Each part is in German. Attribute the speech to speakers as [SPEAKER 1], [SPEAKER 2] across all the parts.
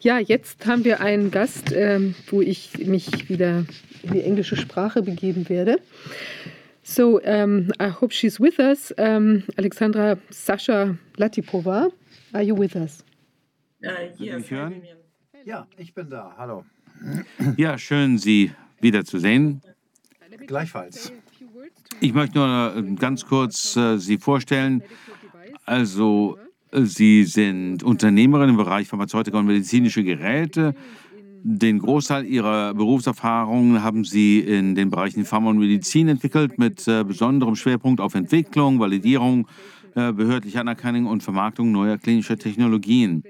[SPEAKER 1] Ja, jetzt haben wir einen Gast, ähm, wo ich mich wieder in die englische Sprache begeben werde. So, um, I hope she's with us. Um, Alexandra Sascha Latipova, are you with us?
[SPEAKER 2] Uh, yes,
[SPEAKER 3] hören?
[SPEAKER 4] Ja, ich bin da. Hallo.
[SPEAKER 3] Ja, schön, Sie wiederzusehen.
[SPEAKER 4] Gleichfalls.
[SPEAKER 3] Ich möchte nur äh, ganz kurz äh, Sie vorstellen. Also, Sie sind Unternehmerin im Bereich Pharmazeutika und medizinische Geräte. Den Großteil Ihrer Berufserfahrung haben Sie in den Bereichen Pharma und Medizin entwickelt, mit äh, besonderem Schwerpunkt auf Entwicklung, Validierung, äh, behördliche Anerkennung und Vermarktung neuer klinischer Technologien.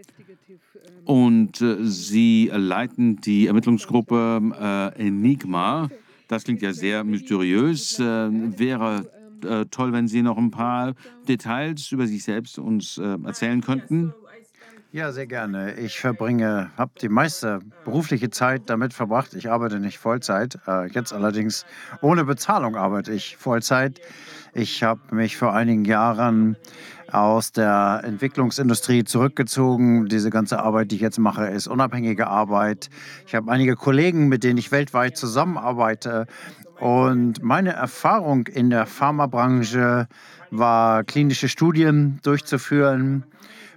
[SPEAKER 3] Und äh, Sie leiten die Ermittlungsgruppe Enigma. Das klingt ja sehr mysteriös. Wäre äh, toll, wenn Sie noch ein paar Details über sich selbst uns äh, erzählen könnten.
[SPEAKER 4] Ja, sehr gerne. Ich verbringe, habe die meiste berufliche Zeit damit verbracht. Ich arbeite nicht Vollzeit. Äh, jetzt allerdings ohne Bezahlung arbeite ich Vollzeit. Ich habe mich vor einigen Jahren aus der Entwicklungsindustrie zurückgezogen. Diese ganze Arbeit, die ich jetzt mache, ist unabhängige Arbeit. Ich habe einige Kollegen, mit denen ich weltweit zusammenarbeite. Und meine Erfahrung in der Pharmabranche war, klinische Studien durchzuführen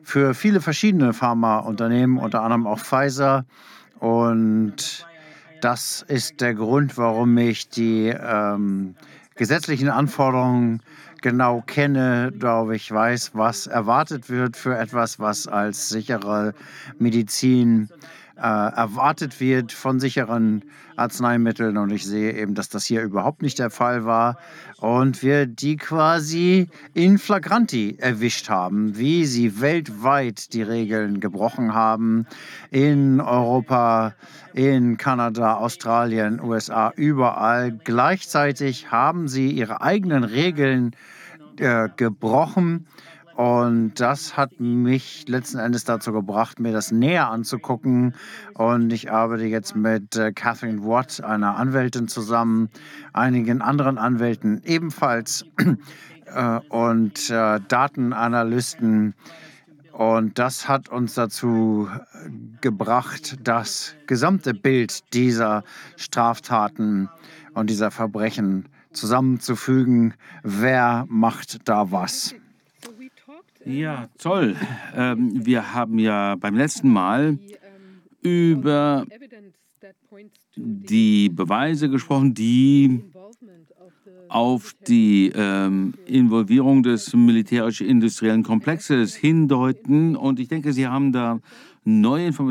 [SPEAKER 4] für viele verschiedene Pharmaunternehmen, unter anderem auch Pfizer. Und das ist der Grund, warum ich die ähm, gesetzlichen Anforderungen genau kenne, glaube ich, weiß, was erwartet wird für etwas, was als sichere Medizin äh, erwartet wird von sicheren Arzneimitteln. Und ich sehe eben, dass das hier überhaupt nicht der Fall war. Und wir die quasi in flagranti erwischt haben, wie sie weltweit die Regeln gebrochen haben. In Europa, in Kanada, Australien, USA, überall. Gleichzeitig haben sie ihre eigenen Regeln äh, gebrochen. Und das hat mich letzten Endes dazu gebracht, mir das näher anzugucken. Und ich arbeite jetzt mit äh, Catherine Watt, einer Anwältin, zusammen, einigen anderen Anwälten ebenfalls äh, und äh, Datenanalysten. Und das hat uns dazu gebracht, das gesamte Bild dieser Straftaten und dieser Verbrechen zusammenzufügen. Wer macht da was?
[SPEAKER 3] Ja, toll. Ähm, wir haben ja beim letzten Mal über die Beweise gesprochen, die auf die ähm, Involvierung des militärisch-industriellen Komplexes hindeuten. Und ich denke, Sie haben da neue Informationen.